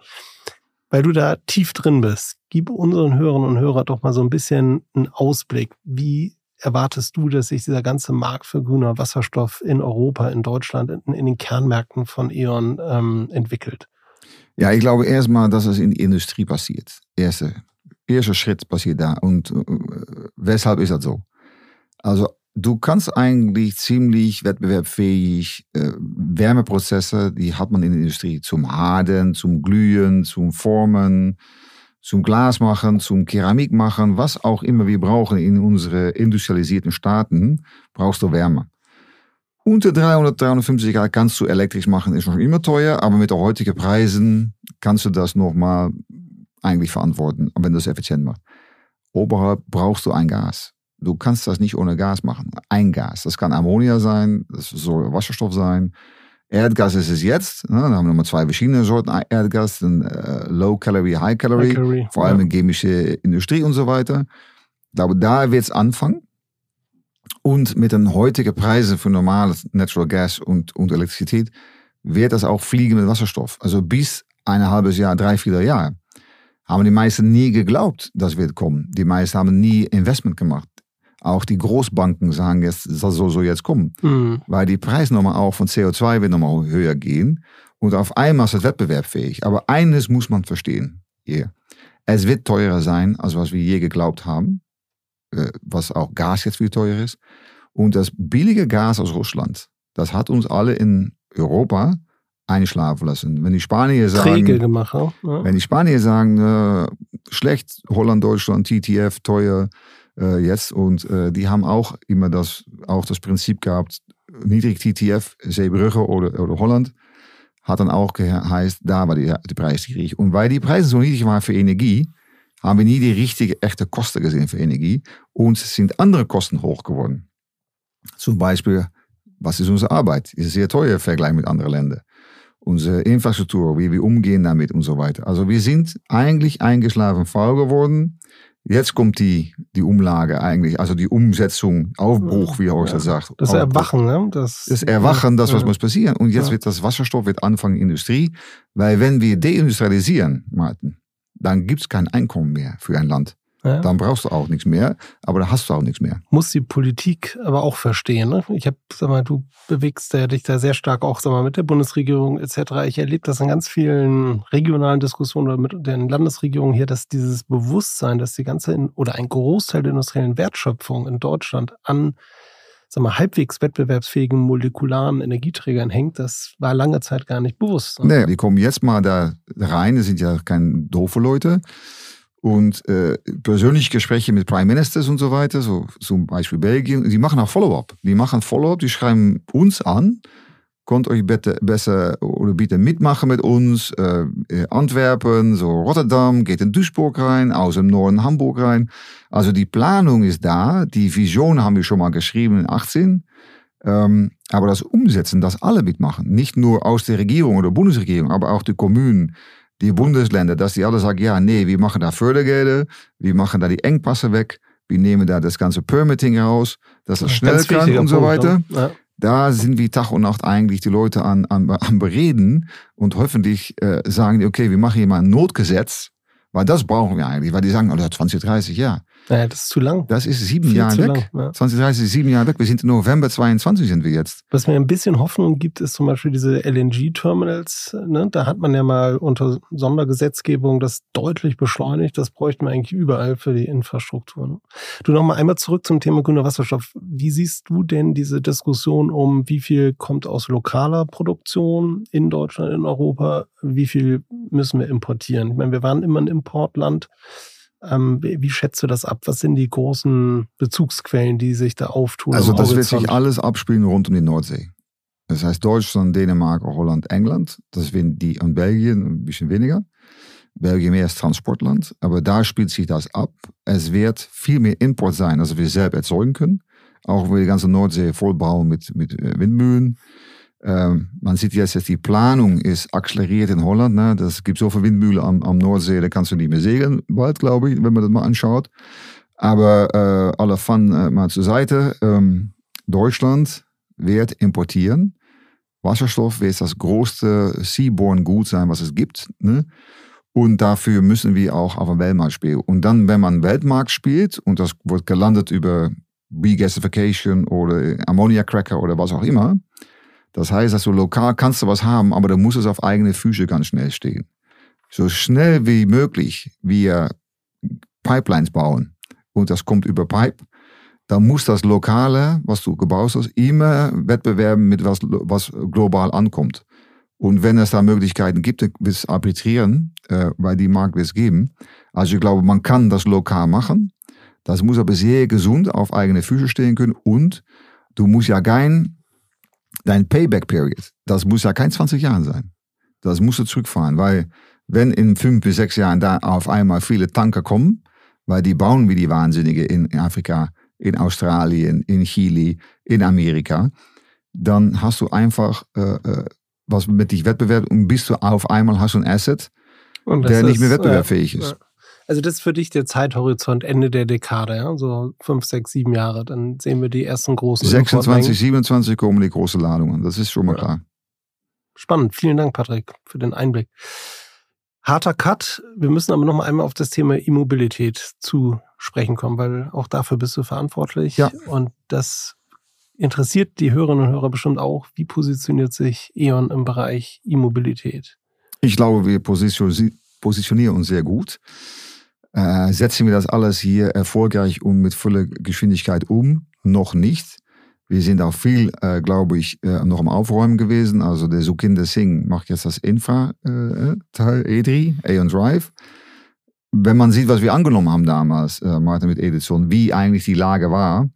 Weil du da tief drin bist, gib unseren Hörerinnen und Hörern doch mal so ein bisschen einen Ausblick. Wie erwartest du, dass sich dieser ganze Markt für grüner Wasserstoff in Europa, in Deutschland, in, in den Kernmärkten von E.ON ähm, entwickelt?
Ja, ich glaube erstmal, dass es in die Industrie passiert. Erste, erster Schritt passiert da. Und äh, weshalb ist das so? Also du kannst eigentlich ziemlich wettbewerbsfähig äh, Wärmeprozesse, die hat man in der Industrie zum Harden, zum Glühen, zum Formen, zum Glas machen, zum Keramik machen, was auch immer wir brauchen in unsere industrialisierten Staaten, brauchst du Wärme. Unter 300, 350 Grad kannst du elektrisch machen, ist noch immer teuer, aber mit den heutigen Preisen kannst du das nochmal eigentlich verantworten, wenn du es effizient machst. Oberhalb brauchst du ein Gas. Du kannst das nicht ohne Gas machen. Ein Gas. Das kann Ammonia sein, das soll Wasserstoff sein. Erdgas ist es jetzt. Ne? Dann haben wir nochmal zwei verschiedene Sorten Erdgas. Dann, äh, Low Calorie, High Calorie.
High Calorie,
vor allem
ja.
in chemische Industrie und so weiter. Ich glaube, da wird es anfangen. Und mit den heutigen Preisen für normales Natural Gas und, und Elektrizität wird das auch fliegen mit Wasserstoff. Also bis ein halbes Jahr, drei, vier Jahre haben die meisten nie geglaubt, das wird kommen. Die meisten haben nie Investment gemacht. Auch die Großbanken sagen jetzt, das soll so jetzt kommen.
Mhm.
Weil die Preisnummer auch von CO2 wird nochmal höher gehen. Und auf einmal ist es wettbewerbsfähig. Aber eines muss man verstehen hier. Es wird teurer sein, als was wir je geglaubt haben. Äh, Was auch Gas jetzt viel teurer ist. Und das billige Gas aus Russland, das hat uns alle in Europa einschlafen lassen. Wenn die Spanier sagen,
gemacht. Ja? Ja.
wenn die Spanier sagen, äh, schlecht, Holland, Deutschland, TTF, teuer äh, jetzt. Und äh, die haben auch immer das, auch das Prinzip gehabt, niedrig TTF, Seebrugge oder, oder Holland, hat dann auch geheißt, da war die, die Preis niedrig. Und weil die Preise so niedrig waren für Energie, haben wir nie die richtige, echte Kosten gesehen für Energie. Und es sind andere Kosten hoch geworden. Zum Beispiel, was ist unsere Arbeit? Ist sehr teuer im Vergleich mit anderen Ländern. Unsere Infrastruktur, wie wir umgehen damit und so weiter. Also wir sind eigentlich eingeschlafen faul geworden. Jetzt kommt die, die Umlage eigentlich, also die Umsetzung, Aufbruch, wie Horst ja. sagt.
Das Erwachen, ne? Das,
das Erwachen, das, was ja. muss passieren. Und jetzt ja. wird das Wasserstoff wird anfangen Industrie, weil wenn wir deindustrialisieren, Martin, dann gibt es kein Einkommen mehr für ein Land. Ja. Dann brauchst du auch nichts mehr, aber da hast du auch nichts mehr.
Muss die Politik aber auch verstehen. Ne? Ich habe, sag mal, du bewegst dich da sehr stark auch, sag mal, mit der Bundesregierung etc. Ich erlebe das in ganz vielen regionalen Diskussionen oder mit den Landesregierungen hier, dass dieses Bewusstsein, dass die ganze oder ein Großteil der industriellen Wertschöpfung in Deutschland an sag mal, halbwegs wettbewerbsfähigen molekularen Energieträgern hängt, das war lange Zeit gar nicht bewusst.
Ne? Nee, die kommen jetzt mal da rein, das sind ja keine doofe Leute. Und äh, persönliche Gespräche mit Prime Ministers und so weiter, so zum Beispiel Belgien, die machen auch Follow-up. Die machen Follow-up, die schreiben uns an, könnt euch bitte besser oder bitte mitmachen mit uns. Äh, Antwerpen, so Rotterdam, geht in Duisburg rein, aus dem Norden Hamburg rein. Also die Planung ist da, die Vision haben wir schon mal geschrieben in 18. Ähm, aber das Umsetzen, dass alle mitmachen, nicht nur aus der Regierung oder Bundesregierung, aber auch die Kommunen, die Bundesländer, dass die alle sagen, ja, nee, wir machen da Fördergelder, wir machen da die Engpasse weg, wir nehmen da das ganze Permitting raus, dass es schnell kann und so weiter. Ja. Da sind wir Tag und Nacht eigentlich die Leute an, an, an bereden und hoffentlich äh, sagen die, okay, wir machen hier mal ein Notgesetz, weil das brauchen wir eigentlich, weil die sagen, oh, 20, 30 Jahre.
Naja, das ist zu lang.
Das ist sieben Jahre weg. Lang, ja. 2030 ist sieben Jahre weg. Wir sind im November 22 sind wir jetzt.
Was mir ein bisschen Hoffnung gibt, ist zum Beispiel diese LNG-Terminals. Ne? Da hat man ja mal unter Sondergesetzgebung das deutlich beschleunigt. Das bräuchten wir eigentlich überall für die Infrastruktur. Ne? Du noch mal einmal zurück zum Thema grüner Wasserstoff. Wie siehst du denn diese Diskussion um, wie viel kommt aus lokaler Produktion in Deutschland, in Europa? Wie viel müssen wir importieren? Ich meine, wir waren immer ein Importland. Ähm, wie schätzt du das ab? Was sind die großen Bezugsquellen, die sich da auftun?
Also das wird sich alles abspielen rund um die Nordsee. Das heißt Deutschland, Dänemark, Holland, England. Das sind die und Belgien ein bisschen weniger. Belgien mehr als Transportland, aber da spielt sich das ab. Es wird viel mehr Import sein, als wir selbst erzeugen können. Auch wenn wir die ganze Nordsee vollbauen mit, mit äh, Windmühlen. Ähm, man sieht jetzt, dass die Planung ist akzeleriert in Holland. Ne? Das gibt so viele Windmühlen am, am Nordsee, da kannst du nicht mehr segeln, bald, glaube ich, wenn man das mal anschaut. Aber äh, alle Fun äh, mal zur Seite. Ähm, Deutschland wird importieren. Wasserstoff wird das größte Seaborne-Gut sein, was es gibt. Ne? Und dafür müssen wir auch auf dem Weltmarkt spielen. Und dann, wenn man Weltmarkt spielt und das wird gelandet über Regasification oder Ammonia-Cracker oder was auch immer, das heißt, dass du lokal kannst du was haben, aber du musst es auf eigene Füße ganz schnell stehen. So schnell wie möglich wir Pipelines bauen und das kommt über Pipe, dann muss das Lokale, was du gebaut hast, immer wettbewerben mit was, was global ankommt. Und wenn es da Möglichkeiten gibt, wird es arbitrieren, äh, weil die Markt wird es geben. Also ich glaube, man kann das lokal machen. Das muss aber sehr gesund auf eigene Füße stehen können und du musst ja kein dein Payback-Period, das muss ja kein 20 Jahre sein. Das musst du zurückfahren, weil wenn in fünf bis sechs Jahren da auf einmal viele Tanker kommen, weil die bauen wie die Wahnsinnige in Afrika, in Australien, in Chile, in Amerika, dann hast du einfach äh, äh was mit dich Wettbewerb und bist du auf einmal hast du ein Asset, der nicht mehr wettbewerbsfähig ist. Ja.
Also das ist für dich der Zeithorizont Ende der Dekade, ja? so fünf, sechs, sieben Jahre. Dann sehen wir die ersten großen.
26, 27 kommen die großen Ladungen. Das ist schon mal ja. klar.
Spannend. Vielen Dank, Patrick, für den Einblick. Harter Cut. Wir müssen aber noch mal einmal auf das Thema Immobilität zu sprechen kommen, weil auch dafür bist du verantwortlich. Ja. Und das interessiert die Hörerinnen und Hörer bestimmt auch. Wie positioniert sich E.ON im Bereich Immobilität?
Ich glaube, wir positionieren uns sehr gut. Äh, setzen wir das alles hier erfolgreich und mit voller Geschwindigkeit um? Noch nicht. Wir sind auch viel, äh, glaube ich, äh, noch am Aufräumen gewesen. Also der Sukinder Singh macht jetzt das Infra-Teil äh, E3, Aeon Drive. Wenn man sieht, was wir angenommen haben damals, äh, Martin mit Edison, wie eigentlich die Lage war,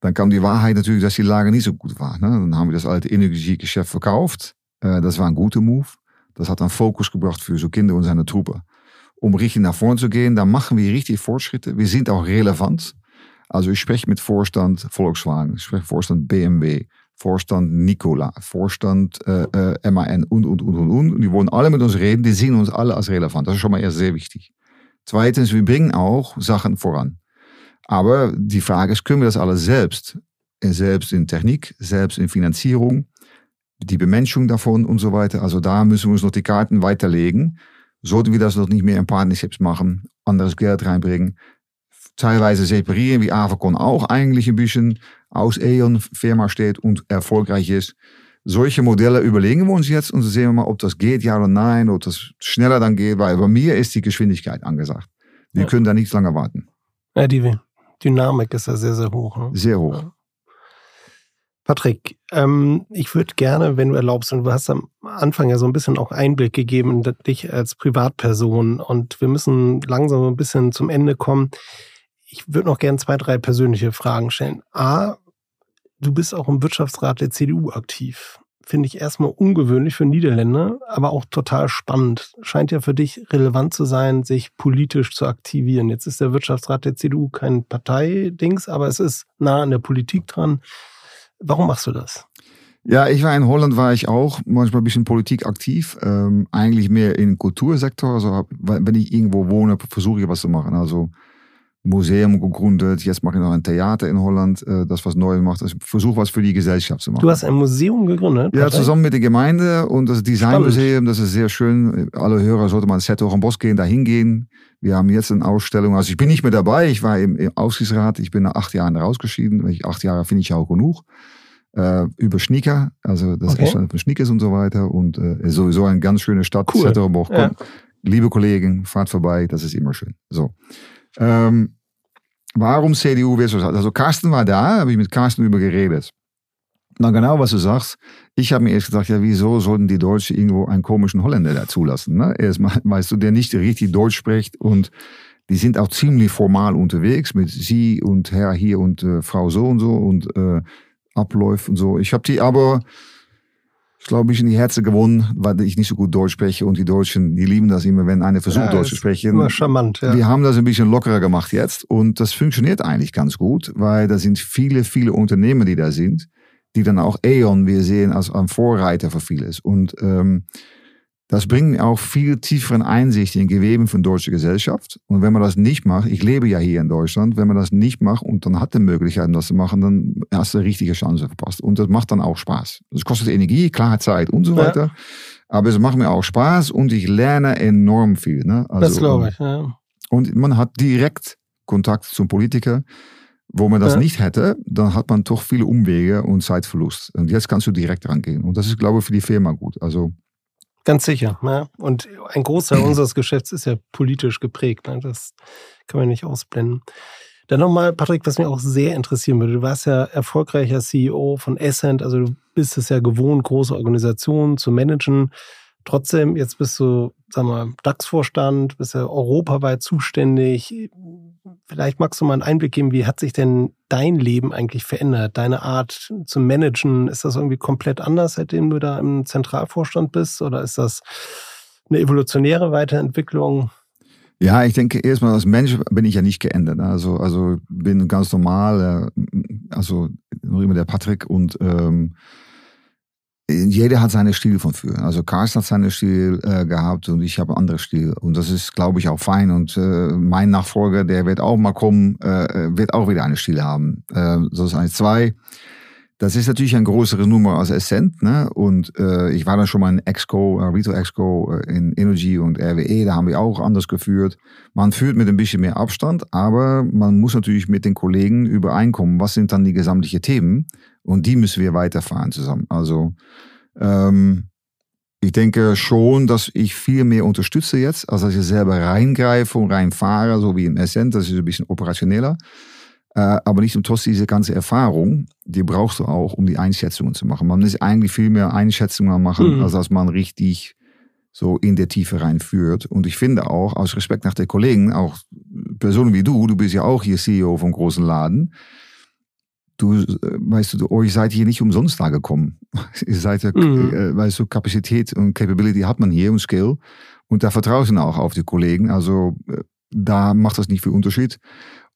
dann kam die Wahrheit natürlich, dass die Lage nicht so gut war. Ne? Dann haben wir das alte Energiegeschäft verkauft. Äh, das war ein guter Move. Das hat dann Fokus gebracht für so Kinder und seine Truppe. Um richtig nach vorne zu gehen, dann machen wir richtig Fortschritte. Wir sind auch relevant. Also ich spreche mit Vorstand Volkswagen, ich spreche Vorstand BMW, Vorstand Nikola, Vorstand äh, äh, MAN und, und, und, und, und. Und die wollen alle mit uns reden, die sehen uns alle als relevant. Das ist schon mal erst sehr wichtig. Zweitens, wir bringen auch Sachen voran. Aber die Frage ist, können wir das alles selbst? Selbst in Technik, selbst in Finanzierung, die Bemenschung davon und so weiter. Also da müssen wir uns noch die Karten weiterlegen. Sollten wir das noch nicht mehr in Partnerships machen, anderes Geld reinbringen, teilweise separieren, wie Avacon auch eigentlich ein bisschen aus E.ON Firma steht und erfolgreich ist. Solche Modelle überlegen wir uns jetzt und sehen wir mal, ob das geht, ja oder nein, ob das schneller dann geht, weil bei mir ist die Geschwindigkeit angesagt. Wir ja. können da nicht lange warten.
Ja, die Dynamik ist ja sehr, sehr hoch. Ne?
Sehr hoch. Ja.
Patrick, ähm, ich würde gerne, wenn du erlaubst, und du hast am Anfang ja so ein bisschen auch Einblick gegeben, dich als Privatperson und wir müssen langsam ein bisschen zum Ende kommen. Ich würde noch gerne zwei, drei persönliche Fragen stellen. A, du bist auch im Wirtschaftsrat der CDU aktiv. Finde ich erstmal ungewöhnlich für Niederländer, aber auch total spannend. Scheint ja für dich relevant zu sein, sich politisch zu aktivieren. Jetzt ist der Wirtschaftsrat der CDU kein Parteidings, aber es ist nah an der Politik dran. Warum machst du das?
Ja, ich war in Holland, war ich auch manchmal ein bisschen Politik aktiv. Ähm, eigentlich mehr im Kultursektor. Also wenn ich irgendwo wohne, versuche ich was zu machen. Also Museum gegründet. Jetzt mache ich noch ein Theater in Holland, äh, das was Neues macht. Also ich versuche was für die Gesellschaft zu machen.
Du hast ein Museum gegründet?
Ja, zusammen mit der Gemeinde und das Designmuseum. Das ist sehr schön. Alle Hörer sollten mal ins Bosch gehen, da hingehen. Wir haben jetzt eine Ausstellung. Also ich bin nicht mehr dabei. Ich war im, im Aufsichtsrat. Ich bin nach acht Jahren rausgeschieden. Acht Jahre finde ich auch genug. Äh, über Sneaker, also das okay. Entstanden von Sneakers und so weiter. Und äh, sowieso eine ganz schöne Stadt, cool. Zetterenbosch. Ja. Liebe Kollegen, fahrt vorbei, das ist immer schön. So. Ähm, warum CDU Wissenschaft? Also Carsten war da, habe ich mit Carsten über geredet. Na genau, was du sagst. Ich habe mir erst gedacht, ja, wieso sollten die Deutschen irgendwo einen komischen Holländer da zulassen? Ne? Erstmal, <laughs> weißt du, der nicht richtig Deutsch spricht und die sind auch ziemlich formal unterwegs mit Sie und Herr hier und äh, Frau so und so und äh, Abläufe und so. Ich habe die aber ich glaube, ich in die Herzen gewonnen, weil ich nicht so gut Deutsch spreche und die Deutschen, die lieben das immer, wenn einer versucht, ja, Deutsch zu sprechen.
Immer charmant, ja.
Wir haben das ein bisschen lockerer gemacht jetzt und das funktioniert eigentlich ganz gut, weil da sind viele, viele Unternehmen, die da sind, die dann auch E.ON wir sehen als ein Vorreiter für vieles. Und ähm, das bringt auch viel tieferen Einsicht in Geweben von deutscher Gesellschaft. Und wenn man das nicht macht, ich lebe ja hier in Deutschland, wenn man das nicht macht und dann hat die Möglichkeit, das zu machen, dann hast du eine richtige Chance verpasst. Und das macht dann auch Spaß. Das kostet Energie, klar, Zeit und so weiter. Ja. Aber es macht mir auch Spaß und ich lerne enorm viel. Ne?
Also, das glaube ich, ja.
Und man hat direkt Kontakt zum Politiker. Wo man das ja. nicht hätte, dann hat man doch viele Umwege und Zeitverlust. Und jetzt kannst du direkt rangehen. Und das ist, glaube ich, für die Firma gut. Also
Ganz sicher. Ne? Und ein Großteil <clears throat> unseres Geschäfts ist ja politisch geprägt. Ne? Das kann man nicht ausblenden. Dann nochmal, Patrick, was mich auch sehr interessieren würde. Du warst ja erfolgreicher CEO von Essent, also du bist es ja gewohnt, große Organisationen zu managen. Trotzdem, jetzt bist du, sag mal, DAX-Vorstand, bist ja europaweit zuständig. Vielleicht magst du mal einen Einblick geben, wie hat sich denn dein Leben eigentlich verändert? Deine Art zu managen, ist das irgendwie komplett anders, seitdem du da im Zentralvorstand bist? Oder ist das eine evolutionäre Weiterentwicklung?
Ja, ich denke erstmal als Mensch bin ich ja nicht geändert. Also, also bin ganz normal, äh, also noch immer der Patrick und ähm, jeder hat seinen Stil von früher. Also Carsten hat seinen Stil äh, gehabt und ich habe einen anderen Stil. Und das ist, glaube ich, auch fein. Und äh, mein Nachfolger, der wird auch mal kommen, äh, wird auch wieder einen Stil haben. Äh, so ist eins, zwei. Das ist natürlich eine größere Nummer als Ascent. Ne? Und äh, ich war dann schon mal in Exco, äh, Retail Exco äh, in Energy und RWE. Da haben wir auch anders geführt. Man führt mit ein bisschen mehr Abstand, aber man muss natürlich mit den Kollegen übereinkommen, was sind dann die gesamtlichen Themen. Und die müssen wir weiterfahren zusammen. Also ähm, ich denke schon, dass ich viel mehr unterstütze jetzt, als dass ich selber reingreife und reinfahre, so wie im Essent. Das ist ein bisschen operationeller. Äh, aber nicht trotz diese ganze Erfahrung, die brauchst du auch, um die Einschätzungen zu machen. Man muss eigentlich viel mehr Einschätzungen machen, mhm. als dass man richtig so in der Tiefe reinführt. Und ich finde auch, aus Respekt nach den Kollegen, auch Personen wie du, du bist ja auch hier CEO vom großen Laden, du, äh, weißt du, euch seid hier nicht umsonst da gekommen. <laughs> ihr seid ja, mhm. äh, weißt du, Kapazität und Capability hat man hier und Skill. Und da vertrauen sie auch auf die Kollegen. Also äh, da macht das nicht viel Unterschied.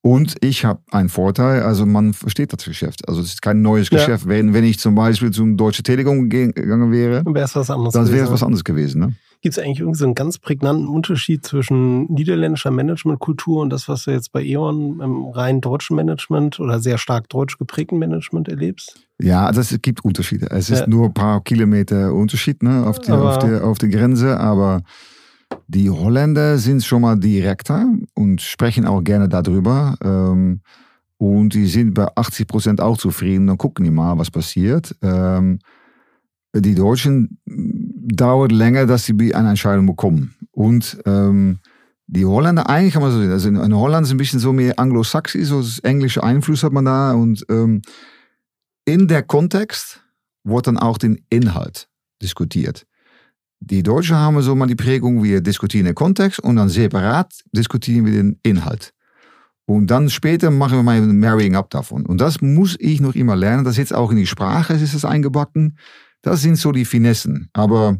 Und ich habe einen Vorteil, also man versteht das Geschäft. Also es ist kein neues ja. Geschäft. Wenn, wenn ich zum Beispiel zum Deutsche Telekom gegangen wäre, dann wäre es was anderes dann wäre es was anderes gewesen. Ne?
Gibt es eigentlich irgendwie so einen ganz prägnanten Unterschied zwischen niederländischer Managementkultur und das, was du jetzt bei E.ON im rein deutschen Management oder sehr stark deutsch geprägten Management erlebst?
Ja, also es gibt Unterschiede. Es ist ja. nur ein paar Kilometer Unterschied ne, auf, die, auf, der, auf der Grenze, aber die Holländer sind schon mal direkter und sprechen auch gerne darüber. Ähm, und die sind bei 80 Prozent auch zufrieden. Dann gucken die mal, was passiert. Ähm, die Deutschen dauert länger, dass sie eine Entscheidung bekommen. Und ähm, die Holländer, eigentlich kann man so sehen, also in, Holland ist ein bisschen so mehr anglosaxisch, so englische Einfluss hat man da. Und ähm, in der Kontext wird dann auch den Inhalt diskutiert. Die Deutschen haben so mal die Prägung, wir diskutieren den Kontext und dann separat diskutieren wir den Inhalt. Und dann später machen wir mal ein Marrying up davon. Und das muss ich noch immer lernen. Das ist jetzt auch in die Sprache, ist es eingebacken. Das sind so die Finessen. Aber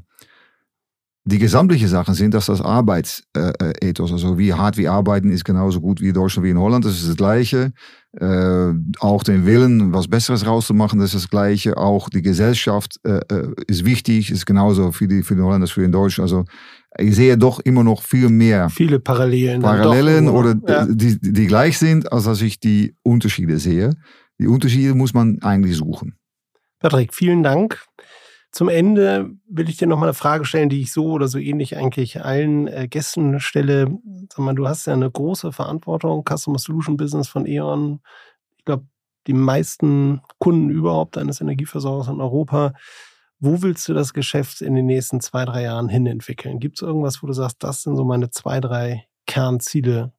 die gesamtliche Sachen sind, dass das Arbeitsethos, also wie hart wir arbeiten, ist genauso gut wie in Deutschland wie in Holland. Das ist das Gleiche. Äh, auch den Willen, was Besseres rauszumachen, das ist das Gleiche. Auch die Gesellschaft äh, äh ist wichtig, ist genauso für die, für die Holländer als für den Deutschen. Also ich sehe doch immer noch viel mehr
viele Parallelen,
Parallelen doch, oder ja. die, die gleich sind, als dass ich die Unterschiede sehe. Die Unterschiede muss man eigentlich suchen.
Patrick, vielen Dank. Zum Ende will ich dir noch mal eine Frage stellen, die ich so oder so ähnlich eigentlich allen äh, Gästen stelle. Sag mal, du hast ja eine große Verantwortung, Customer Solution Business von E.ON. Ich glaube, die meisten Kunden überhaupt eines Energieversorgers in Europa. Wo willst du das Geschäft in den nächsten zwei, drei Jahren hin entwickeln? Gibt es irgendwas, wo du sagst, das sind so meine zwei, drei Kernziele?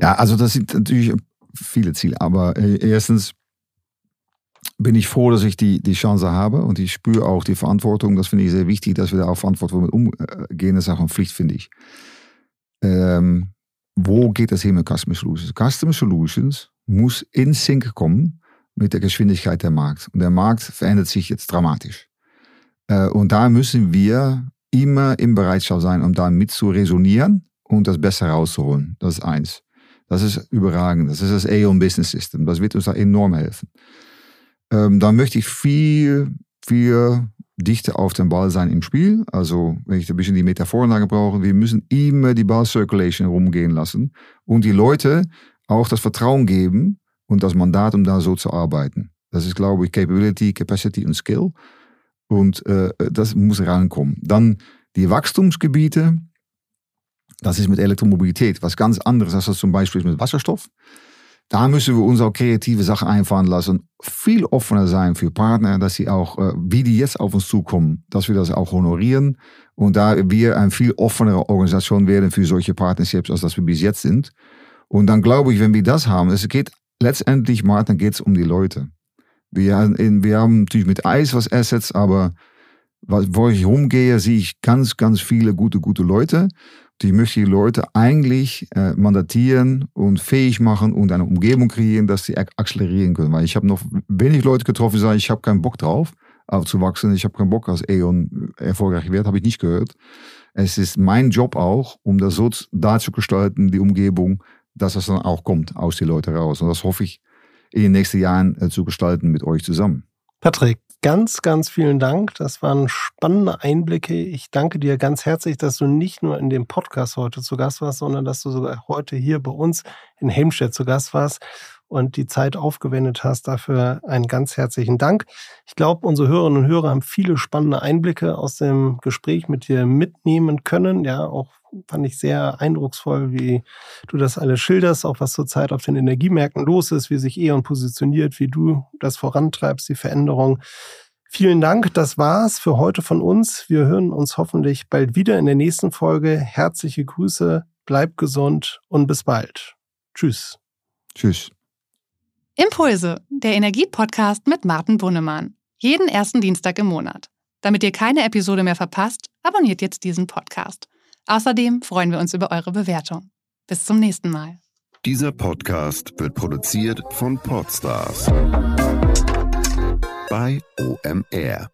Ja, also das sind natürlich viele Ziele, aber äh, erstens bin ich froh, dass ich die, die Chance habe und ich spüre auch die Verantwortung. Das finde ich sehr wichtig, dass wir da auch verantwortlich mit umgehen. Das ist auch eine Pflicht, finde ich. Ähm, wo geht das hin mit Customer Solutions? Customer Solutions muss in Sync kommen mit der Geschwindigkeit der Markt. Und der Markt verändert sich jetzt dramatisch. Äh, und da müssen wir immer im Bereitschaft sein, um da mit zu resonieren und das besser rauszuholen. Das ist eins. Das ist überragend. Das ist das Aeon Business System. Das wird uns da enorm helfen ähm, dann möchte ich viel, viel dichter auf den Ball sein im Spiel. Also, wenn ich ein bisschen die Metaphorenlage brauche, wir müssen immer die Ball-Circulation rumgehen lassen und die Leute auch das Vertrauen geben und das Mandat, um da so zu arbeiten. Das ist, glaube ich, Capability, Capacity und Skill. Und äh, das muss rankommen. Dann die Wachstumsgebiete. Das ist mit Elektromobilität was ganz anderes als das zum Beispiel mit Wasserstoff. Da müssen wir uns auch kreative Sachen einfahren lassen. Viel offener sein für Partner, dass sie auch, äh, wie die jetzt auf uns zukommen, dass wir das auch honorieren. Und da wir eine viel offenere Organisation werden für solche Partnerships, als dass wir bis jetzt sind. Und dann glaube ich, wenn wir das haben, es geht letztendlich, Martin, geht es um die Leute. Wir, wir haben natürlich mit Eis was Assets, aber wo ich rumgehe, sehe ich ganz, ganz viele gute, gute Leute die möchte die Leute eigentlich äh, mandatieren und fähig machen und eine Umgebung kreieren, dass sie akzelerieren können. Weil ich habe noch wenig Leute getroffen, die sagen, ich habe keinen Bock drauf, aufzuwachsen. Ich habe keinen Bock, als E.ON erfolgreich wird, habe ich nicht gehört. Es ist mein Job auch, um das so darzugestalten, die Umgebung, dass das dann auch kommt aus den Leuten raus. Und das hoffe ich in den nächsten Jahren äh, zu gestalten mit euch zusammen.
Patrick, ganz, ganz vielen Dank. Das waren spannende Einblicke. Ich danke dir ganz herzlich, dass du nicht nur in dem Podcast heute zu Gast warst, sondern dass du sogar heute hier bei uns in Helmstedt zu Gast warst und die Zeit aufgewendet hast. Dafür einen ganz herzlichen Dank. Ich glaube, unsere Hörerinnen und Hörer haben viele spannende Einblicke aus dem Gespräch mit dir mitnehmen können. Ja, auch fand ich sehr eindrucksvoll, wie du das alles schilderst, auch was zurzeit auf den Energiemärkten los ist, wie sich E.ON positioniert, wie du das vorantreibst, die Veränderung. Vielen Dank, das war's für heute von uns. Wir hören uns hoffentlich bald wieder in der nächsten Folge. Herzliche Grüße, bleib gesund und bis bald. Tschüss.
Tschüss.
Impulse, der Energiepodcast mit Martin Bunnemann. Jeden ersten Dienstag im Monat. Damit ihr keine Episode mehr verpasst, abonniert jetzt diesen Podcast. Außerdem freuen wir uns über eure Bewertung. Bis zum nächsten Mal.
Dieser Podcast wird produziert von Podstars bei OMR.